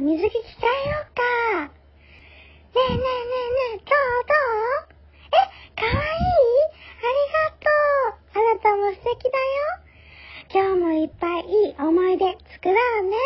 水着着替えようか。ねえねえねえねえ、どうどうえ、かわいいありがとう。あなたも素敵だよ。今日もいっぱいいい思い出作ろうね。